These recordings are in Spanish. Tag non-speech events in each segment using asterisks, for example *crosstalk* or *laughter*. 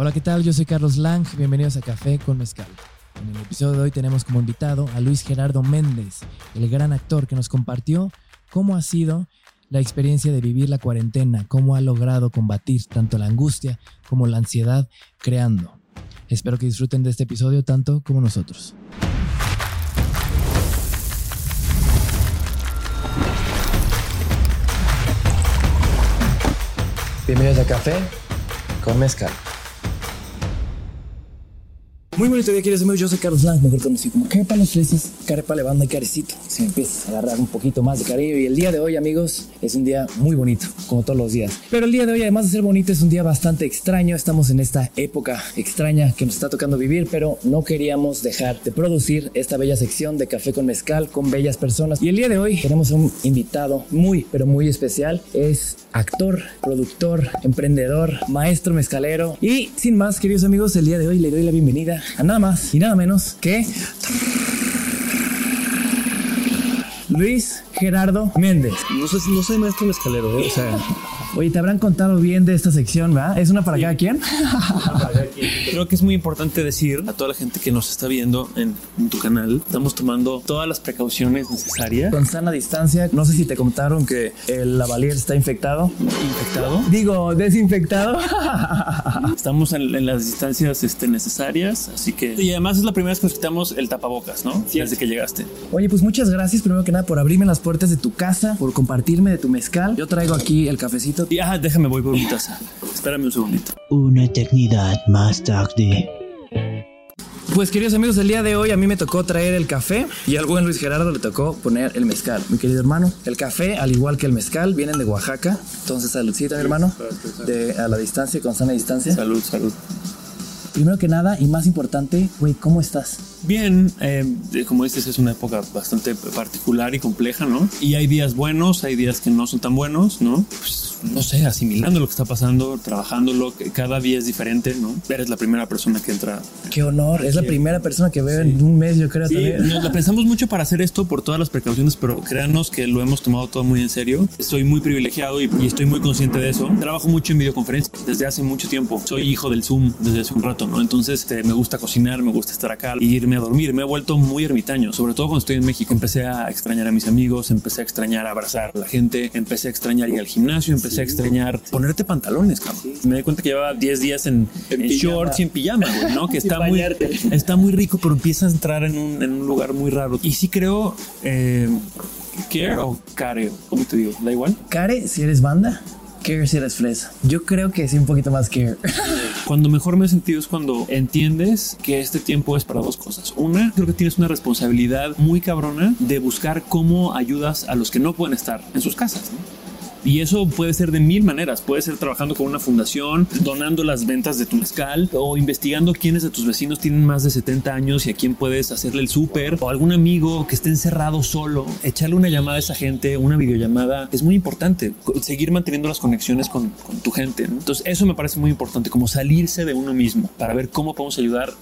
Hola, ¿qué tal? Yo soy Carlos Lang, bienvenidos a Café con Mezcal. En el episodio de hoy tenemos como invitado a Luis Gerardo Méndez, el gran actor que nos compartió cómo ha sido la experiencia de vivir la cuarentena, cómo ha logrado combatir tanto la angustia como la ansiedad creando. Espero que disfruten de este episodio tanto como nosotros. Bienvenidos a Café con Mezcal. Muy bonito día, queridos amigos. Yo soy Carlos Lang, mejor conocido como Care para los Freses, Care para la banda y Carecito. Se me empieza a agarrar un poquito más de cariño. Y el día de hoy, amigos, es un día muy bonito, como todos los días. Pero el día de hoy, además de ser bonito, es un día bastante extraño. Estamos en esta época extraña que nos está tocando vivir, pero no queríamos dejar de producir esta bella sección de Café con Mezcal con bellas personas. Y el día de hoy tenemos un invitado muy, pero muy especial. Es actor, productor, emprendedor, maestro mezcalero. Y sin más, queridos amigos, el día de hoy le doy la bienvenida a nada más y nada menos que Luis Gerardo Méndez. No sé, no soy maestro mezcalero, ¿eh? o sea, Oye, te habrán contado bien de esta sección, ¿verdad? ¿Es *laughs* una para cada quien? creo que es muy importante decir a toda la gente que nos está viendo en, en tu canal, estamos tomando todas las precauciones necesarias. Con sana distancia, no sé si te contaron que el lavalier está infectado. ¿Infectado? Digo, desinfectado. *laughs* Estamos en, en las distancias este, necesarias, así que... Y además es la primera vez que nos quitamos el tapabocas, ¿no? Desde que llegaste. Oye, pues muchas gracias primero que nada por abrirme las puertas de tu casa, por compartirme de tu mezcal. Yo traigo aquí el cafecito. Y ajá, déjame, voy por mi taza. Espérame un segundito. Una eternidad más tarde. Pues queridos amigos, el día de hoy a mí me tocó traer el café y al buen Luis Gerardo le tocó poner el mezcal. Mi querido hermano, el café, al igual que el mezcal, vienen de Oaxaca. Entonces, saludcita, mi hermano, de, a la distancia, con sana distancia. Salud, salud. Primero que nada y más importante, güey, ¿cómo estás? Bien, eh, como dices, es una época bastante particular y compleja, ¿no? Y hay días buenos, hay días que no son tan buenos, ¿no? Pues, no sé, asimilando lo que está pasando, trabajándolo, que cada día es diferente, ¿no? Eres la primera persona que entra. Qué honor, es la primera persona que veo en un mes, yo creo. Sí, también. nos la pensamos mucho para hacer esto por todas las precauciones, pero créanos que lo hemos tomado todo muy en serio. Estoy muy privilegiado y, y estoy muy consciente de eso. Trabajo mucho en videoconferencias desde hace mucho tiempo. Soy hijo del Zoom desde hace un rato, ¿no? Entonces este, me gusta cocinar, me gusta estar acá, y a dormir. Me he vuelto muy ermitaño, sobre todo cuando estoy en México. Empecé a extrañar a mis amigos, empecé a extrañar abrazar a la gente, empecé a extrañar ir al gimnasio, empecé a extrañar ponerte pantalones, cabrón. Me di cuenta que llevaba 10 días en, en shorts y en pijama, güey, ¿no? *laughs* Que está muy, está muy rico, pero empiezas a entrar en un, en un lugar muy raro. Y sí creo, eh, care o care, ¿cómo te digo? ¿Da igual? Care, si eres banda. Care si eres fresa. Yo creo que sí, un poquito más care. *laughs* Cuando mejor me he sentido es cuando entiendes que este tiempo es para dos cosas. Una, creo que tienes una responsabilidad muy cabrona de buscar cómo ayudas a los que no pueden estar en sus casas. Y eso puede ser de mil maneras. Puede ser trabajando con una fundación, donando las ventas de tu mezcal o investigando quiénes de tus vecinos tienen más de 70 años y a quién puedes hacerle el súper o algún amigo que esté encerrado solo. Echarle una llamada a esa gente, una videollamada, es muy importante. Seguir manteniendo las conexiones con, tu gente. Entonces, eso me parece muy importante, como salirse de uno mismo para ver cómo podemos ayudar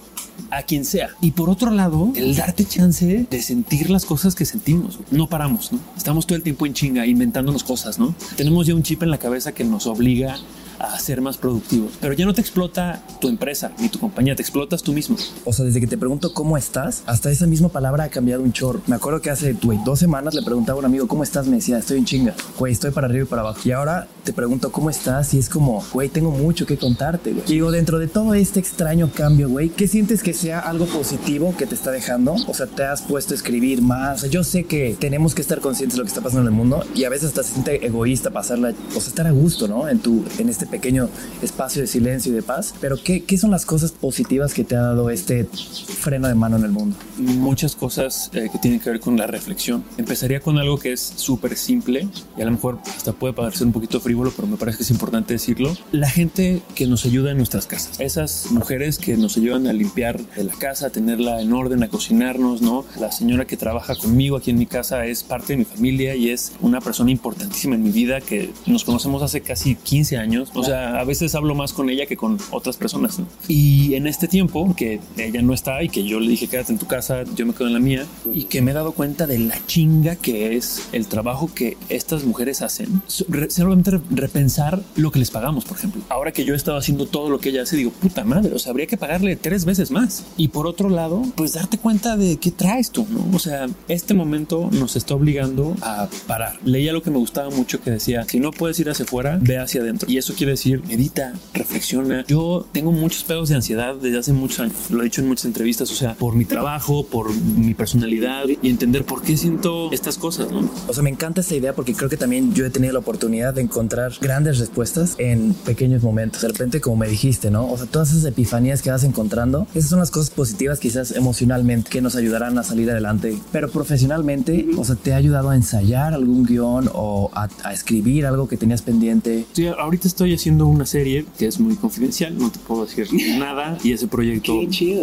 a quien sea. Y por otro lado, el darte chance de sentir las cosas que sentimos. No paramos, ¿no? Estamos todo el tiempo en chinga inventándonos cosas, ¿no? Tenemos ya un chip en la cabeza que nos obliga a ser más productivos. Pero ya no te explota tu empresa ni tu compañía, te explotas tú mismo. O sea, desde que te pregunto cómo estás, hasta esa misma palabra ha cambiado un chorro. Me acuerdo que hace güey, dos semanas le preguntaba a un amigo, ¿cómo estás? Me decía, estoy en chinga. Güey, estoy para arriba y para abajo. Y ahora te pregunto, ¿cómo estás? Y es como, güey, tengo mucho que contarte, güey. Digo, dentro de todo este extraño cambio, güey, ¿qué sientes que sea algo positivo que te está dejando? O sea, te has puesto a escribir más. O sea, yo sé que tenemos que estar conscientes de lo que está pasando en el mundo y a veces hasta se siente egoísta pasarla, o sea, estar a gusto, ¿no? En tu, en este pequeño espacio de silencio y de paz. Pero ¿qué, ¿qué, son las cosas positivas que te ha dado este freno de mano en el mundo? Muchas cosas eh, que tienen que ver con la reflexión. Empezaría con algo que es súper simple y a lo mejor hasta puede parecer un poquito frívolo, pero me parece que es importante decirlo. La gente que nos ayuda en nuestras casas. Esas mujeres que nos ayudan a limpiar la casa, a tenerla en orden, a cocinarnos, ¿no? La señora que trabaja conmigo aquí en mi casa es parte de mi familia y es una persona importantísima en mi vida que nos conocemos hace casi 15 años, O sea, a veces hablo más con ella que con otras personas. ¿no? Y en este tiempo que ella no está y que yo le dije quédate en tu casa, yo me quedo en la mía y que me he dado cuenta de la chinga que es el trabajo que estas mujeres hacen. Solamente repensar lo que les pagamos, por ejemplo. Ahora que yo he estado haciendo todo lo que ella hace, digo, puta madre, o sea, habría que pagarle tres veces más. Y por otro lado, pues darte cuenta de qué traes tú, ¿no? O sea, este momento nos está obligando a parar. Leía lo que me gustaba mucho que decía, si no puedes ir hacia afuera, ve hacia adentro. Y eso quiere decir, medita, reflexiona. Yo tengo muchos pedos de ansiedad desde hace muchos años. Lo he dicho en muchas entrevistas, o sea, por mi trabajo, por mi personalidad y entender por qué siento estas cosas, ¿no? O sea, me encanta esta idea porque creo que también yo he tenido la oportunidad de encontrar grandes respuestas en pequeños momentos. De repente, como me dijiste, ¿no? O sea, todas esas epifanías que vas encontrando, esas son las cosas positivas quizás emocionalmente que nos ayudarán a salir adelante. Pero profesionalmente, o sea, ¿te ha ayudado a ensayar algún guion o a, a escribir algo que tenías pendiente? Sí, ahorita estoy haciendo una serie que es muy confidencial, no te puedo decir *laughs* nada y ese proyecto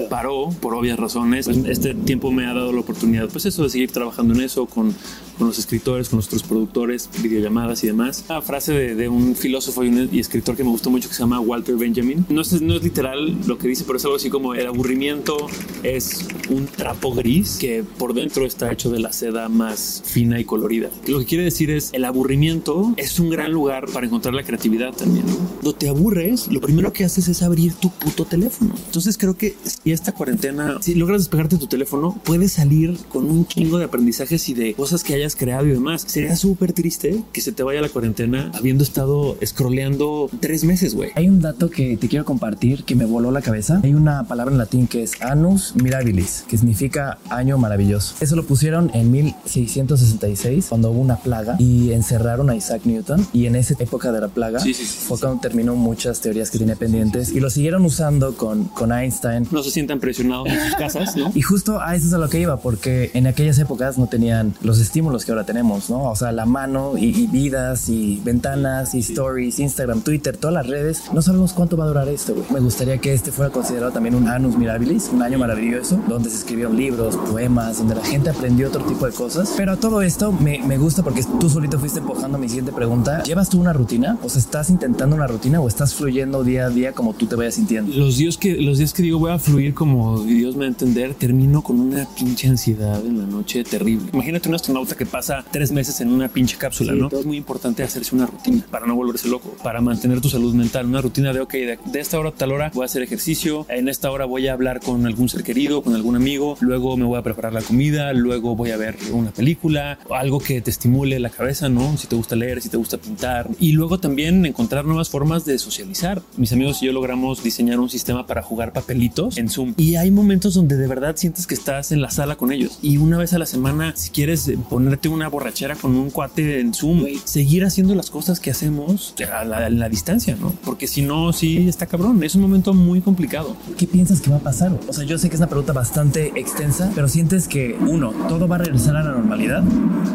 paró por obvias razones. Este tiempo me ha dado la oportunidad, pues eso, de seguir trabajando en eso con, con los escritores, con nuestros productores, videollamadas y demás. Una frase de, de un filósofo y, un, y, escritor que me gustó mucho que se llama Walter Benjamin. No es, no es literal lo que dice, pero es algo así como el aburrimiento es un trapo gris que por dentro está hecho de la seda más fina y colorida. Lo que quiere decir es el aburrimiento es un gran lugar para encontrar la creatividad también. Cuando te aburres, lo primero que haces es abrir tu puto teléfono. Entonces creo que si esta cuarentena, si logras despegarte tu teléfono, puedes salir con un chingo de aprendizajes y de cosas que hayas creado y demás. Sería súper triste que se te vaya la cuarentena habiendo estado scrolleando tres meses, güey. Hay un dato que te quiero compartir que me voló la cabeza. Hay una palabra en latín que es Annus Mirabilis, que significa año maravilloso. Eso lo pusieron en 1666 cuando hubo una plaga y encerraron a Isaac Newton y en esa época de la plaga sí, sí, sí, fue terminó muchas teorías que tenía pendientes y lo siguieron usando con, con Einstein. No se sientan presionados en sus casas, ¿no? Y justo a eso es a lo que iba, porque en aquellas épocas no tenían los estímulos que ahora tenemos, ¿no? O sea, la mano y, y vidas y ventanas y stories, Instagram, Twitter, todas las redes. No sabemos cuánto va a durar esto, güey. Me gustaría que este fuera considerado también un annus mirabilis, un año maravilloso, donde se escribieron libros, poemas, donde la gente aprendió otro tipo de cosas. Pero todo esto me, me gusta porque tú solito fuiste empujando mi siguiente pregunta. ¿Llevas tú una rutina? O sea, ¿estás intentando una rutina o estás fluyendo día a día como tú te vayas sintiendo? Los días que, los días que digo voy a fluir como Dios me va a entender, termino con una pinche ansiedad en la noche terrible. Imagínate un astronauta que pasa tres meses en una pinche cápsula, sí, ¿no? Es muy importante hacerse una rutina para no volverse loco, para mantener tu salud mental. Una rutina de, ok, de, de esta hora a tal hora voy a hacer ejercicio, en esta hora voy a hablar con algún ser querido, con algún amigo, luego me voy a preparar la comida, luego voy a ver una película, algo que te estimule la cabeza, ¿no? Si te gusta leer, si te gusta pintar. Y luego también encontrar nuevas formas de socializar. Mis amigos y yo logramos diseñar un sistema para jugar papelitos en Zoom. Y hay momentos donde de verdad sientes que estás en la sala con ellos. Y una vez a la semana, si quieres ponerte una borrachera con un cuate en Zoom, seguir haciendo las cosas que hacemos a la, a la distancia, ¿no? Porque si no, sí está cabrón. Es un momento muy complicado. ¿Qué piensas que va a pasar? O sea, yo sé que es una pregunta bastante extensa, pero sientes que uno, todo va a regresar a la normalidad.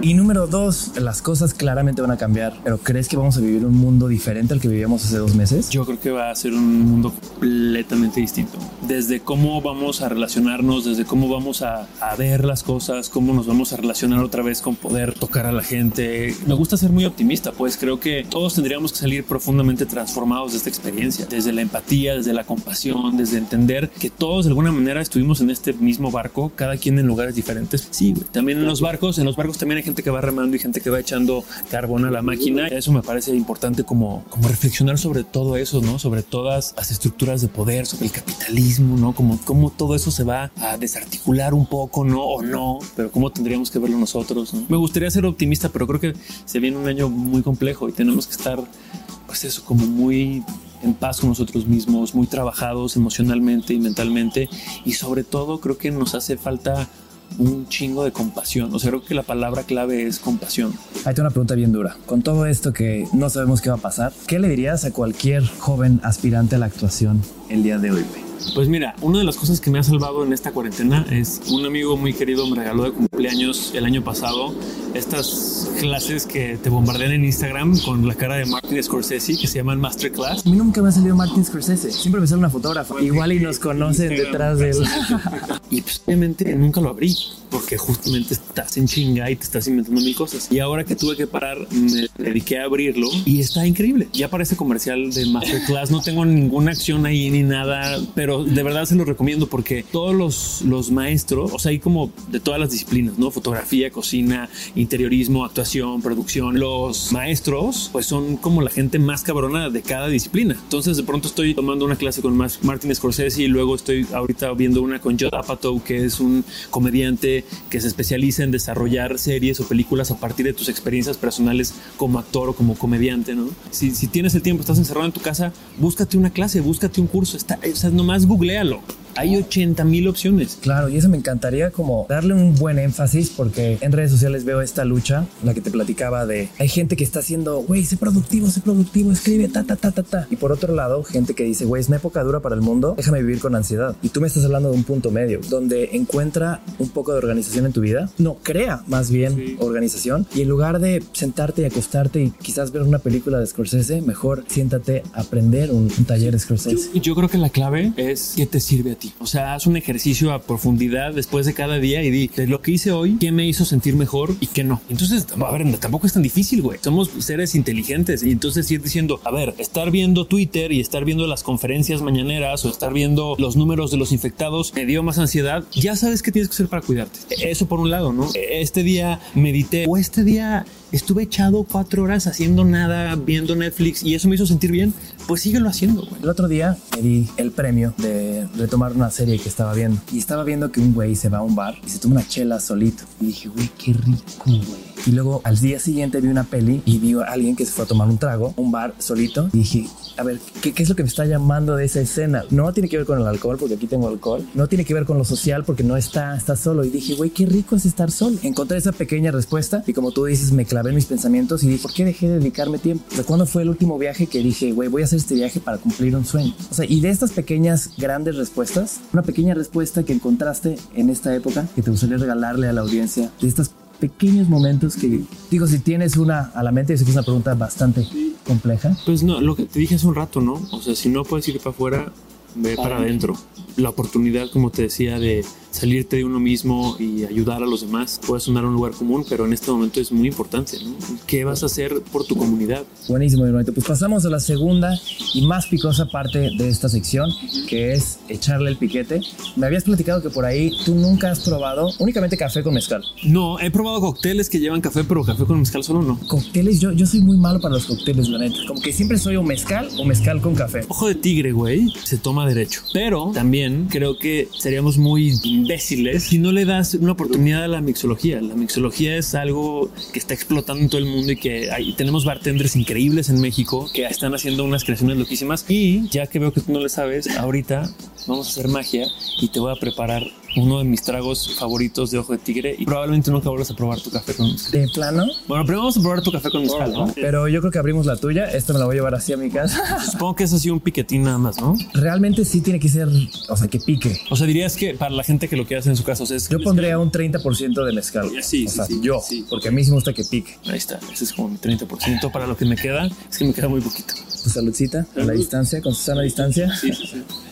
Y número dos, las cosas claramente van a cambiar. Pero ¿crees que vamos a vivir un mundo diferente al que vivíamos hace dos meses? Yo creo que va a ser un mundo completamente distinto. Desde cómo vamos a relacionarnos, desde cómo vamos a, a ver las cosas, cómo nos vamos a relacionar otra vez con poder tocar a la gente. Me gusta ser muy optimista, pues creo que todos tendríamos que salir profundamente transformados de esta experiencia. Desde la empatía, desde la compasión, desde entender que todos de alguna manera estuvimos en este mismo barco, cada quien en lugares diferentes. Sí. También en los barcos, en los barcos también hay gente que va remando y gente que va echando carbón a la máquina. Eso me parece importante como, como reflexionar sobre todo eso, ¿no? Sobre todas las estructuras de poder, sobre el capitalismo, ¿no? Como cómo todo eso se va a desarticular un poco, ¿no? O no, pero cómo tendríamos que verlo nosotros, ¿no? Me gustaría ser optimista, pero creo que se viene un año muy complejo y tenemos que estar, pues eso, como muy en paz con nosotros mismos, muy trabajados emocionalmente y mentalmente y sobre todo creo que nos hace falta un chingo de compasión. O sea, creo que la palabra clave es compasión. Ahí tengo una pregunta bien dura. Con todo esto que no sabemos qué va a pasar, ¿qué le dirías a cualquier joven aspirante a la actuación el día de hoy? Pues mira, una de las cosas que me ha salvado en esta cuarentena es un amigo muy querido me regaló de cumpleaños el año pasado estas clases que te bombardean en Instagram con la cara de Martin Scorsese que se llaman Masterclass. A mí nunca me ha salido Martin Scorsese, siempre me sale una fotógrafa. Igual y nos conocen detrás de él. *laughs* y pues obviamente nunca lo abrí. Porque justamente estás en chinga y te estás inventando mil cosas. Y ahora que tuve que parar, me dediqué a abrirlo y está increíble. Ya parece comercial de Masterclass, no tengo ninguna acción ahí ni nada, pero de verdad se lo recomiendo porque todos los, los maestros, o sea, hay como de todas las disciplinas, ¿no? Fotografía, cocina, interiorismo, actuación, producción. Los maestros, pues son como la gente más cabrona de cada disciplina. Entonces, de pronto estoy tomando una clase con Martin Scorsese y luego estoy ahorita viendo una con Judd Apatow, que es un comediante que se especializa en desarrollar series o películas a partir de tus experiencias personales como actor o como comediante, ¿no? Si, tienes el tiempo, estás encerrado en tu casa, búscate una clase, búscate un curso, está, o sea, nomás googlealo. Hay 80 mil opciones. Claro, y eso me encantaría como darle un buen énfasis porque en redes sociales veo esta lucha, la que te platicaba de hay gente que está haciendo, güey, sé productivo, sé productivo, escribe, ta, ta, ta, ta, ta. Y por otro lado, gente que dice, güey, es una época dura para el mundo, déjame vivir con ansiedad. Y tú me estás hablando de un punto medio, donde encuentra un poco de organización en tu vida, no, crea más bien organización y en lugar de sentarte y acostarte y quizás ver una película de Scorsese, mejor siéntate a aprender un, taller de Scorsese. Yo, yo creo que la clave es qué te sirve a ti. O sea, haz un ejercicio a profundidad después de cada día y di de lo que hice hoy, qué me hizo sentir mejor y qué no. Entonces, a ver, tampoco es tan difícil, güey. Somos seres inteligentes y entonces ir diciendo, a ver, estar viendo Twitter y estar viendo las conferencias mañaneras o estar viendo los números de los infectados me dio más ansiedad. Ya sabes qué tienes que hacer para cuidarte. Eso por un lado, ¿no? Este día medité o este día estuve echado cuatro horas haciendo nada, viendo Netflix y eso me hizo sentir bien, pues síguelo haciendo. Güey. El otro día me di el premio de retomar una serie que estaba viendo y estaba viendo que un güey se va a un bar y se toma una chela solito. Y dije, güey, qué rico, güey. Y luego al día siguiente vi una peli y vi a alguien que se fue a tomar un trago, un bar solito. Y dije, a ver, ¿qué, ¿qué, es lo que me está llamando de esa escena? No tiene que ver con el alcohol, porque aquí tengo alcohol. No tiene que ver con lo social, porque no está, está solo. Y dije, güey, qué rico es estar solo. Encontré esa pequeña respuesta y como tú dices, me clavé en mis pensamientos y dije, ¿por qué dejé de dedicarme tiempo? ¿De cuándo fue el último viaje que dije, güey, voy a hacer este viaje para cumplir un sueño? O sea, y de estas pequeñas, grandes respuestas, una pequeña respuesta que encontraste en esta época que te gustaría regalarle a la audiencia de estas pequeños momentos que, digo, si tienes una a la mente, es una pregunta bastante compleja. Pues no, lo que te dije hace un rato, ¿no? O sea, si no puedes ir para afuera, ve para adentro. La oportunidad, como te decía, de salirte de uno mismo y ayudar a los demás puede sonar un lugar común, pero en este momento es muy importante. ¿no? ¿Qué vas a hacer por tu comunidad? Buenísimo, bonito. Pues pasamos a la segunda y más picosa parte de esta sección, que es echarle el piquete. Me habías platicado que por ahí tú nunca has probado únicamente café con mezcal. No, he probado cócteles que llevan café, pero café con mezcal solo no. Cócteles, yo, yo soy muy malo para los cócteles, la neta. Como que siempre soy o mezcal o mezcal con café. Ojo de tigre, güey, se toma derecho. Pero también creo que seríamos muy imbéciles si no le das una oportunidad a la mixología. La mixología es algo que está explotando en todo el mundo y que hay, tenemos bartenders increíbles en México que están haciendo unas creaciones loquísimas. Y ya que veo que tú no le sabes, ahorita vamos a hacer magia y te voy a preparar uno de mis tragos favoritos de ojo de tigre y probablemente nunca vuelvas a probar tu café con mezcal. ¿De plano? Bueno, primero vamos a probar tu café con mezcal, ¿no? Pero yo creo que abrimos la tuya. Esta me la voy a llevar así a mi casa. *laughs* Supongo que es así un piquetín nada más, ¿no? Realmente sí tiene que ser, o sea, que pique. O sea, dirías que para la gente que lo quiere hacer en su casa, o sea, es Yo pondría un 30% de mezcal. Sí, o sí, sea, sí, yo, sí. porque a mí sí me gusta que pique. Ahí está, ese es como mi 30%. Para lo que me queda, es que me queda muy poquito. Tu saludcita a la distancia, con su sana distancia. Sí, sí, sí. *laughs*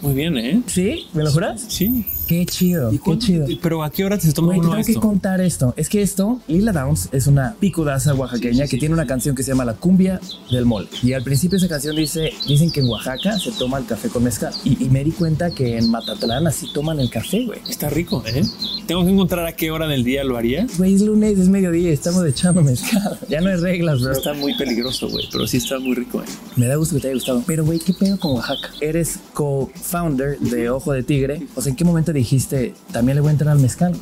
Muy bien, ¿eh? ¿Sí? ¿Me lo juras? Sí. Qué chido, ¿Y qué chido. Pero ¿a qué hora se toma te uno tengo que esto? contar esto. Es que esto, Lila Downs es una picudaza oaxaqueña que tiene una canción que se llama La cumbia del mole. Y al principio esa canción dice, dicen que en Oaxaca se toma el café con mezcal. Y, y me di cuenta que en Matatlán así toman el café, güey. Está rico, ¿eh? Tengo que encontrar a qué hora del día lo haría. Güey, es lunes, es mediodía, estamos echando mezcal. *laughs* Ya no hay reglas, bro. Está muy peligroso, güey, pero sí está muy rico, ¿eh? Me da gusto que te haya gustado. Pero, güey, ¿qué pedo con Oaxaca? Eres co-founder de Ojo de Tigre. O sea, ¿en qué momento dijiste, también le voy a entrar al mezcal?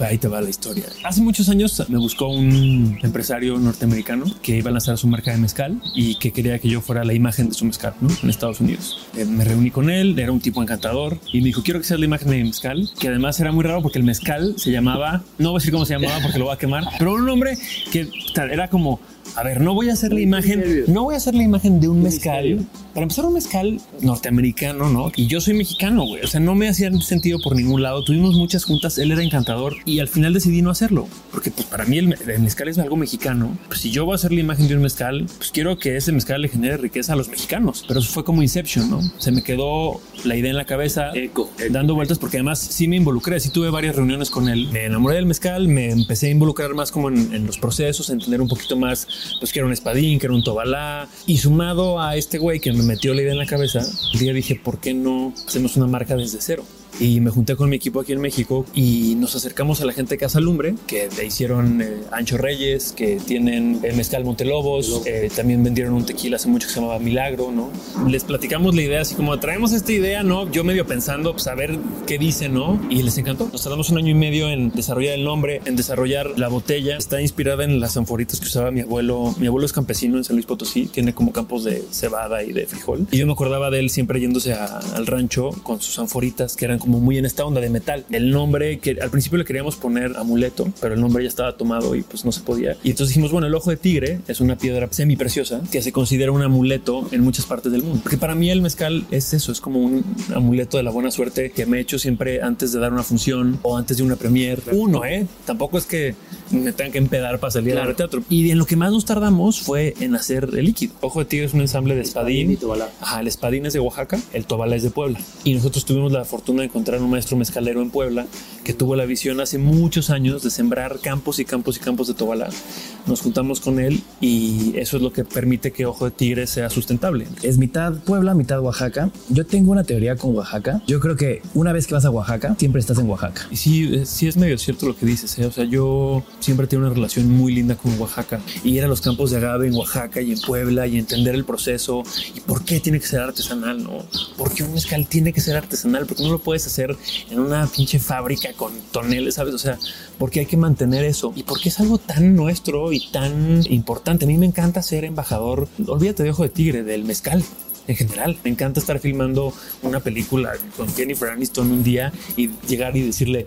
Ahí te va la historia. Hace muchos años me buscó un empresario norteamericano que iba a lanzar su marca de mezcal y que quería que yo fuera la imagen de su mezcal ¿no? en Estados Unidos. Eh, me reuní con él, era un tipo encantador y me dijo, quiero que seas la imagen de mezcal, que además era muy raro porque el mezcal se llamaba, no voy a decir cómo se llamaba porque lo voy a quemar, pero un nombre que era como A ver, no voy a hacer la imagen, no voy a hacer la imagen de un mezcal. Para empezar, un mezcal norteamericano, ¿no? Y yo soy mexicano, güey. O sea, no me hacía sentido por ningún lado. Tuvimos muchas juntas, él era encantador y al final decidí no hacerlo. Porque pues para mí el, el mezcal es algo mexicano. Pues si yo voy a hacer la imagen de un mezcal, pues quiero que ese mezcal le genere riqueza a los mexicanos. Pero eso fue como Inception, ¿no? Se me quedó la idea en la cabeza, Eco. dando vueltas porque además sí me involucré, sí tuve varias reuniones con él. Me enamoré del mezcal, me empecé a involucrar más como en, en los procesos, a entender un poquito más, pues que un espadín, que era un tobalá. Y sumado a este güey que me metió la idea en la cabeza, un día dije, ¿por qué no hacemos una marca desde cero? Y me junté con mi equipo aquí en México y nos acercamos a la gente de Casa Lumbre que le hicieron eh, Ancho Reyes que tienen eh, Mezcal Montelobos eh, también vendieron un tequila hace mucho que se llamaba Milagro no les platicamos la idea así como traemos esta idea no yo medio pensando pues a ver qué dicen no y les encantó. Nos tardamos un año y medio en desarrollar el nombre en desarrollar la botella. Está inspirada en las anforitas que usaba mi abuelo. Mi abuelo es campesino en San Luis Potosí tiene como campos de cebada y de frijol. Y yo me acordaba de él siempre yéndose a- al rancho con sus anforitas que eran como muy en esta onda de metal. El nombre que al principio le queríamos poner amuleto, pero el nombre ya estaba tomado y pues no se podía. Y entonces dijimos, bueno, el ojo de tigre es una piedra semi preciosa que se considera un amuleto en muchas partes del mundo. Porque para mí el mezcal es eso, es como un amuleto de la buena suerte que me he hecho siempre antes de dar una función o antes de una premiere. Uno, ¿eh? Tampoco es que me tengan que empedar para salir al teatro. Y en lo que más nos tardamos fue en hacer el líquido. Ojo de tigre es un ensamble de espadín. y tobalá. Ajá, el espadín es de Oaxaca, el tobalá es de Puebla. Y nosotros tuvimos la fortuna de encontrar un maestro mezcalero en Puebla que tuvo la visión hace muchos años de sembrar campos y campos y campos de tobalá. Nos juntamos con él y eso es lo que permite que Ojo de Tigre sea sustentable. Es mitad Puebla, mitad Oaxaca. Yo tengo una teoría con Oaxaca. Yo creo que una vez que vas a Oaxaca, siempre estás en Oaxaca. Y sí, sí es medio cierto lo que dices. ¿eh? O sea, yo siempre tengo una relación muy linda con Oaxaca. Y ir a los campos de agave en Oaxaca y en Puebla y entender el proceso y por qué tiene que ser artesanal, ¿no? ¿Por qué un mezcal tiene que ser artesanal? Porque no lo puedes hacer en una pinche fábrica con toneles, ¿sabes? O sea, porque hay que mantener eso y porque es algo tan nuestro y tan importante. A mí me encanta ser embajador, olvídate de ojo de tigre, del mezcal. En general, me encanta estar filmando una película con Jennifer Aniston un día y llegar y decirle,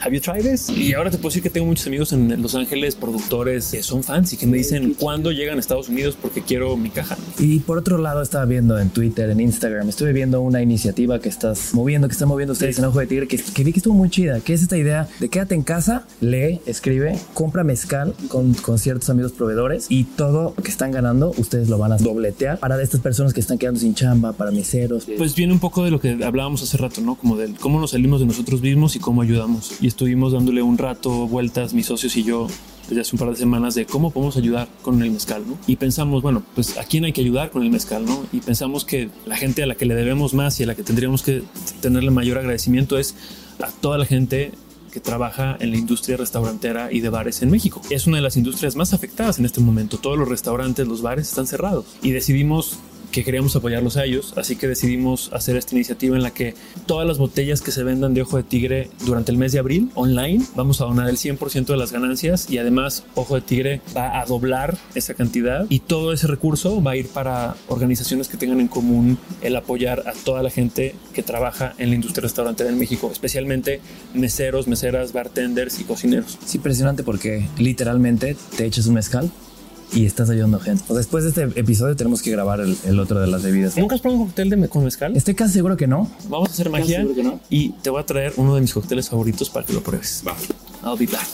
Have you tried this? Y ahora te puedo decir que tengo muchos amigos en Los Ángeles, productores que son fans y que me dicen cuándo llegan a Estados Unidos porque quiero mi caja. Y por otro lado, estaba viendo en Twitter, en Instagram, estuve viendo una iniciativa que estás moviendo, que están moviendo ustedes en Ojo de Tigre, que, que vi que estuvo muy chida, que es esta idea de quédate en casa, lee, escribe, compra mezcal con, con ciertos amigos proveedores y todo lo que están ganando, ustedes lo van a dobletear para estas personas que están quedando sin chamba, para meseros. Pues viene un poco de lo que hablábamos hace rato, ¿no? Como de cómo nos salimos de nosotros mismos y cómo ayudamos. Estuvimos dándole un rato vueltas, mis socios y yo, desde hace un par de semanas, de cómo podemos ayudar con el mezcal, ¿no? Y pensamos, bueno, pues a quién hay que ayudar con el mezcal, ¿no? Y pensamos que la gente a la que le debemos más y a la que tendríamos que tenerle mayor agradecimiento es a toda la gente que trabaja en la industria restaurantera y de bares en México. Es una de las industrias más afectadas en este momento. Todos los restaurantes, los bares están cerrados. Y decidimos que queríamos apoyarlos a ellos, así que decidimos hacer esta iniciativa en la que todas las botellas que se vendan de Ojo de Tigre durante el mes de abril online, vamos a donar el 100% de las ganancias y además Ojo de Tigre va a doblar esa cantidad y todo ese recurso va a ir para organizaciones que tengan en común el apoyar a toda la gente que trabaja en la industria restaurantera en México, especialmente meseros, meseras, bartenders y cocineros. Es impresionante porque literalmente te echas un mezcal y estás ayudando a gente. O después de este episodio tenemos que grabar el, el otro de las bebidas. ¿Nunca has probado un cóctel de, con mezcal? Estoy casi seguro que no. Vamos a hacer magia seguro que no. y te voy a traer uno de mis cócteles favoritos para que lo pruebes. I'll be back.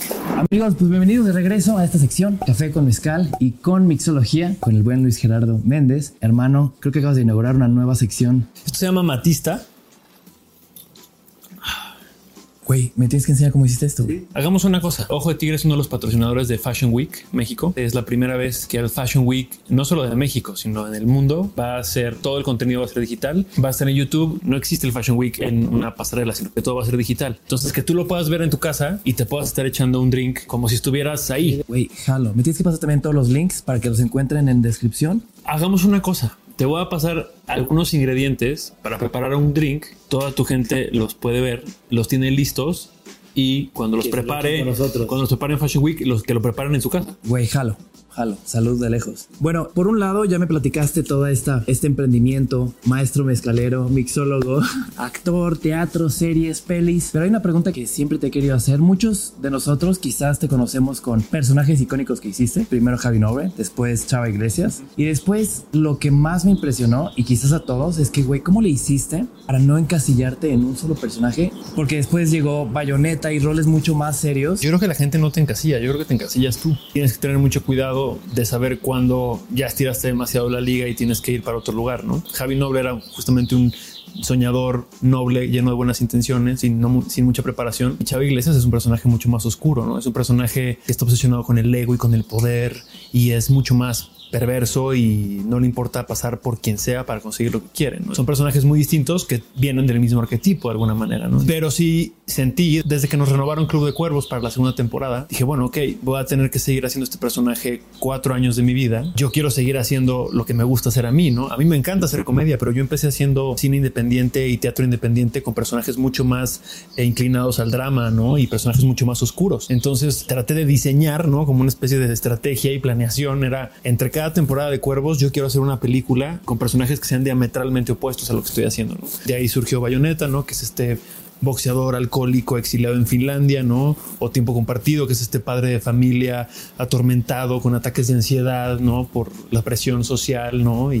Amigos, pues bienvenidos de regreso a esta sección Café con Mezcal y con Mixología con el buen Luis Gerardo Méndez. Hermano, creo que acabas de inaugurar una nueva sección. Esto se llama Matista. Güey, me tienes que enseñar cómo hiciste esto. güey? Hagamos una cosa. Ojo de Tigre es uno de los patrocinadores de Fashion Week México. Es la primera vez que el Fashion Week, no solo de México, sino en el mundo, va a ser todo el contenido va a ser digital. Va a estar en YouTube. No existe el Fashion Week en una pasarela, sino que todo va a ser digital. Entonces, que tú lo puedas ver en tu casa y te puedas estar echando un drink como si estuvieras ahí. Güey, jalo. Me tienes que pasar también todos los links para que los encuentren en descripción. Hagamos una cosa. Te voy a pasar algunos ingredientes para preparar un drink. Toda tu gente los puede ver, los tiene listos y cuando los prepare, nosotros. cuando los prepare en Fashion Week, los que lo preparen en su casa. Güey, jalo. Jalo, salud de lejos. Bueno, por un lado ya me platicaste toda esta este emprendimiento, maestro mezcalero, mixólogo, *laughs* actor, teatro, series, pelis, pero hay una pregunta que siempre te he querido hacer. Muchos de nosotros quizás te conocemos con personajes icónicos que hiciste, primero Javi Nobre, después Chava Iglesias y después lo que más me impresionó y quizás a todos es que güey, ¿cómo le hiciste para no encasillarte en un solo personaje? Porque después llegó Bayonetta y roles mucho más serios. Yo creo que la gente no te encasilla, yo creo que te encasillas tú. Tienes que tener mucho cuidado de saber cuándo ya estiraste demasiado la liga y tienes que ir para otro lugar, ¿no? Javi Noble era justamente un soñador, noble, lleno de buenas intenciones, sin, no, sin mucha preparación. Y Chava Iglesias es un personaje mucho más oscuro, ¿no? Es un personaje que está obsesionado con el ego y con el poder y es mucho más perverso y no le importa pasar por quien sea para conseguir lo que quieren. Son personajes muy distintos que vienen del mismo arquetipo de alguna manera, ¿no? Pero sí sentí desde que nos renovaron Club de Cuervos para la segunda temporada, dije, bueno, ok, voy a tener que seguir haciendo este personaje cuatro años de mi vida. Yo quiero seguir haciendo lo que me gusta hacer a mí, ¿no? A mí me encanta hacer comedia, pero yo empecé haciendo cine independiente y teatro independiente con personajes mucho más eh, inclinados al drama, ¿no? Y personajes mucho más oscuros. Entonces traté de diseñar, ¿no? Como una especie de estrategia y planeación era entre cada temporada de Cuervos yo quiero hacer una película con personajes que sean diametralmente opuestos a lo que estoy haciendo. De ahí surgió Bayonetta, ¿no? Que es este boxeador alcohólico exiliado en Finlandia, ¿no? O tiempo compartido, que es este padre de familia atormentado con ataques de ansiedad, ¿no? Por la presión social, ¿no?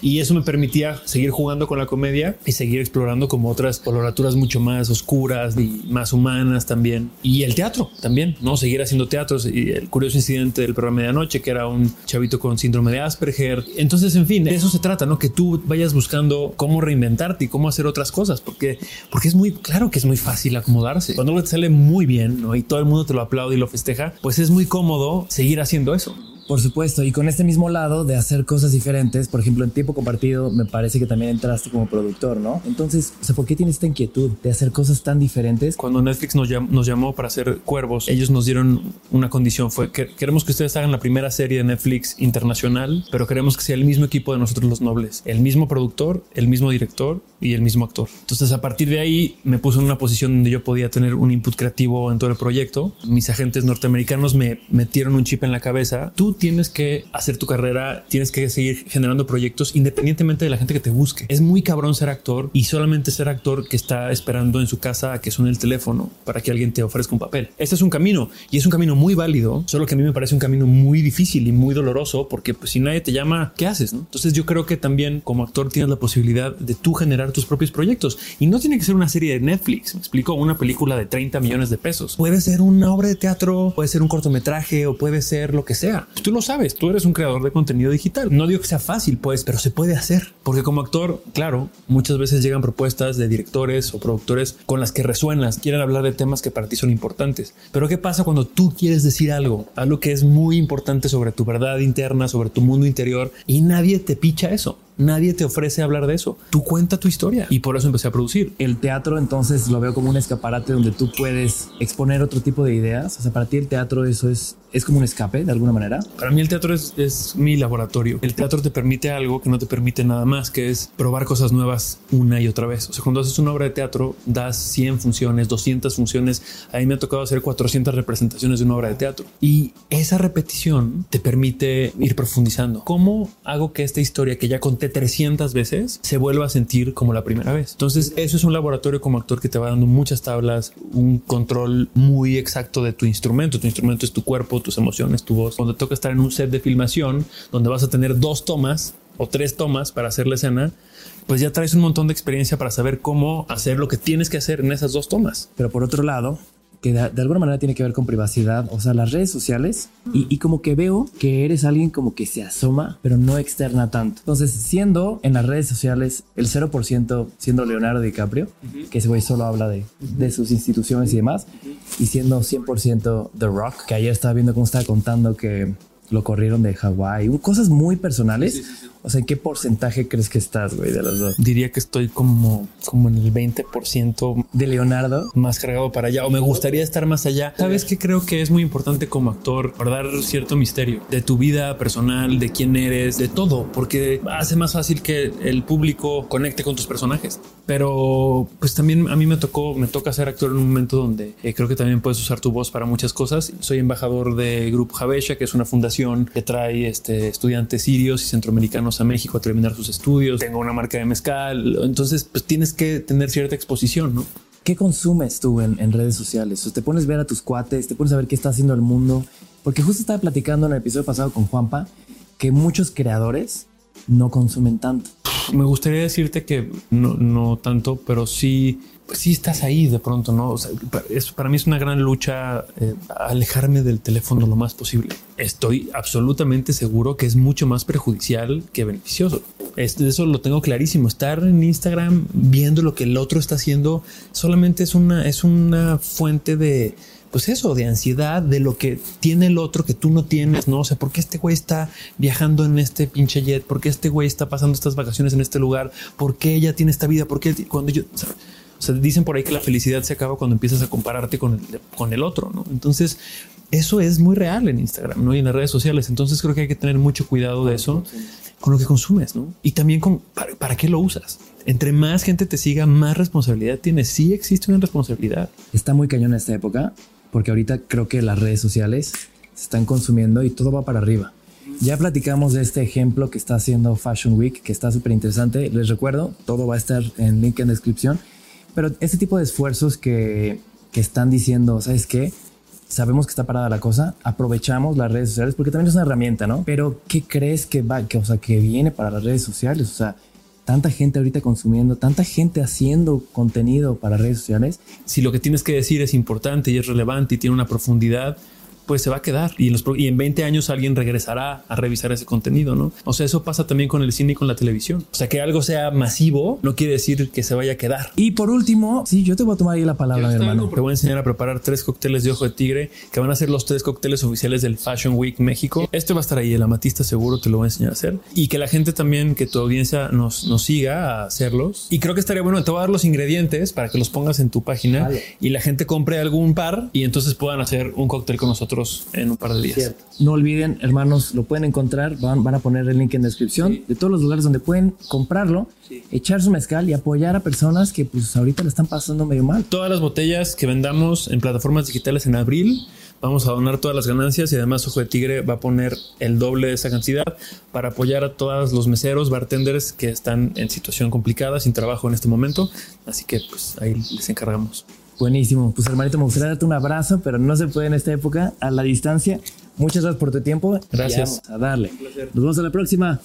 Y eso me permitía seguir jugando con la comedia y seguir explorando como otras coloraturas mucho más oscuras y más humanas también. Y el teatro también, ¿no? Seguir haciendo teatros y el curioso incidente del programa de anoche, que era un chavito con síndrome de Asperger. Entonces, en fin, de eso se trata, ¿no? Que tú vayas buscando cómo reinventarte y cómo hacer otras cosas, porque, porque es muy claro que es muy fácil acomodarse. Cuando algo te sale muy bien, ¿no? Y todo el mundo te lo aplaude y lo festeja, pues es muy cómodo seguir haciendo eso. Por supuesto, y con este mismo lado de hacer cosas diferentes, por ejemplo, en tiempo compartido, me parece que también entraste como productor, ¿no? Entonces, ¿por qué tienes esta inquietud de hacer cosas tan diferentes? Cuando Netflix nos llamó, para hacer Cuervos, ellos nos dieron una condición, fue que queremos que ustedes hagan la primera serie de Netflix internacional, pero queremos que sea el mismo equipo de nosotros los nobles, el mismo productor, el mismo director y el mismo actor. Entonces, a partir de ahí, me puse en una posición donde yo podía tener un input creativo en todo el proyecto. Mis agentes norteamericanos me metieron un chip en la cabeza. Tienes que hacer tu carrera, tienes que seguir generando proyectos independientemente de la gente que te busque. Es muy cabrón ser actor y solamente ser actor que está esperando en su casa a que suene el teléfono para que alguien te ofrezca un papel. Este es un camino y es un camino muy válido, solo que a mí me parece un camino muy difícil y muy doloroso porque pues, si nadie te llama, ¿qué haces? Entonces yo creo que también como actor tienes la posibilidad de tú generar tus propios proyectos y no tiene que ser una serie de Netflix, me explico, una película de 30 millones de pesos. Puede ser una obra de teatro, puede ser un cortometraje o puede ser lo que sea. Lo sabes, tú eres un creador de contenido digital. No digo que sea fácil, pues, pero se puede hacer. Porque como actor, claro, muchas veces llegan propuestas de directores o productores con las que resuenas, quieren hablar de temas que para ti son importantes. Pero ¿qué pasa cuando tú quieres decir algo? Algo que es muy importante sobre tu verdad interna, sobre tu mundo interior y nadie te picha eso. Nadie te ofrece hablar de eso. Tú cuenta tu historia y por eso empecé a producir. El teatro entonces lo veo como un escaparate donde tú puedes exponer otro tipo de ideas. O sea, para ti el teatro eso es, es como un escape de alguna manera. Para mí el teatro es, es mi laboratorio. El teatro te permite algo que no te permite nada más, que es probar cosas nuevas una y otra vez. O sea, cuando haces una obra de teatro, das 100 funciones, 200 funciones. A mí me ha tocado hacer 400 representaciones de una obra de teatro. Y esa repetición te permite ir profundizando. ¿Cómo hago que esta historia que ya conté 300 veces se vuelva a sentir como la primera vez. Entonces, eso es un laboratorio como actor que te va dando muchas tablas, un control muy exacto de tu instrumento. Tu instrumento es tu cuerpo, tus emociones, tu voz. Cuando toca estar en un set de filmación donde vas a tener dos tomas o tres tomas para hacer la escena, pues ya traes un montón de experiencia para saber cómo hacer lo que tienes que hacer en esas dos tomas. Pero por otro lado, que de, de, alguna manera tiene que ver con privacidad, o sea, las redes sociales, y, y, como que veo que eres alguien como que se asoma, pero no externa tanto. Entonces, siendo en las redes sociales el 0% siendo Leonardo DiCaprio, uh -huh. que ese güey solo habla de, de, sus instituciones y demás, y siendo 100% The Rock, que ayer estaba viendo cómo estaba contando que lo corrieron de Hawái, cosas muy personales. Sí, sí, sí. O sea, ¿en qué porcentaje crees que estás, güey, de los dos? Diría que estoy como, como en el 20% De Leonardo. más cargado para allá o me gustaría estar más allá. Sabes que creo que es muy importante como actor guardar cierto misterio de tu vida personal, de quién eres, de todo, porque hace más fácil que el público conecte con tus personajes. Pero pues también a mí me tocó, me toca ser actor en un momento donde eh, creo que también puedes usar tu voz para muchas cosas. Soy embajador de Grupo Javesha, que es una fundación que trae este, estudiantes sirios y centroamericanos a México a terminar sus estudios. Tengo una marca de mezcal, entonces pues tienes que tener cierta exposición, ¿no? ¿Qué consumes tú en, en redes sociales? O te pones a ver a tus cuates, te pones a ver qué está haciendo el mundo. Porque justo estaba platicando en el episodio pasado con Juanpa que muchos creadores no consumen tanto. Me gustaría decirte que no, no tanto, pero sí, pues sí estás ahí de pronto, ¿no? O sea, es, para mí es una gran lucha eh, alejarme del teléfono lo más posible. Estoy absolutamente seguro que es mucho más perjudicial que beneficioso. Es- eso lo tengo clarísimo. Estar en Instagram viendo lo que el otro está haciendo solamente es una, es una fuente de, pues eso, de ansiedad, de lo que tiene el otro que tú no tienes, ¿no? O sea, ¿por qué este güey está viajando en este pinche jet? ¿Por qué este güey está pasando estas vacaciones en este lugar? ¿Por qué ella tiene esta vida? ¿Por qué cuando yo... o o sea, dicen por ahí que la felicidad se acaba cuando empiezas a compararte con el, con el otro, ¿no? Entonces, eso es muy real en Instagram, ¿no? Y en las redes sociales. Entonces, creo que hay que tener mucho cuidado de eso con lo que consumes, ¿no? Y también con para, para qué lo usas. Entre más gente te siga, más responsabilidad tienes. Sí existe una responsabilidad. Está muy cañón esta época porque ahorita creo que las redes sociales se están consumiendo y todo va para arriba. Ya platicamos de este ejemplo que está haciendo Fashion Week, que está súper interesante. Les recuerdo, todo va a estar en link en descripción. Pero este tipo de esfuerzos que, que están diciendo, ¿sabes qué? Sabemos que está parada la cosa, aprovechamos las redes sociales porque también es una herramienta, ¿no? Pero ¿qué crees que va, que, o sea, que viene para las redes sociales? O sea, tanta gente ahorita consumiendo, tanta gente haciendo contenido para redes sociales Si lo que tienes que decir es importante y es relevante y tiene una profundidad, pues se va a quedar y en, los, pro- y en 20 años alguien regresará a revisar ese contenido, ¿no? O sea, eso pasa también con el cine y con la televisión. O sea, que algo sea masivo no quiere decir que se vaya a quedar. Y por último, sí, yo te voy a tomar ahí la palabra, mi hermano. Te voy a enseñar a preparar tres cócteles de ojo de tigre que van a ser los tres cócteles oficiales del Fashion Week México. Este va a estar ahí, el amatista seguro te lo voy a enseñar a hacer. Y que la gente también, que tu audiencia nos, nos siga a hacerlos. Y creo que estaría bueno, te voy a dar los ingredientes para que los pongas en tu página Vale. y la gente compre algún par y entonces puedan hacer un cóctel con nosotros en un par de días. No olviden, hermanos, lo pueden encontrar. Van, van a poner el link en descripción de todos los lugares donde pueden comprarlo, echar su mezcal y apoyar a personas que pues ahorita le están pasando medio mal. Todas las botellas que vendamos en plataformas digitales en abril, vamos a donar todas las ganancias y además Ojo de Tigre va a poner el doble de esa cantidad para apoyar a todos los meseros, bartenders que están en situación complicada, sin trabajo en este momento. Así que pues ahí les encargamos. Buenísimo. Pues hermanito, me gustaría darte un abrazo, pero no se puede en esta época a la distancia. Muchas gracias por tu tiempo. Gracias. A darle. Nos vemos a la próxima.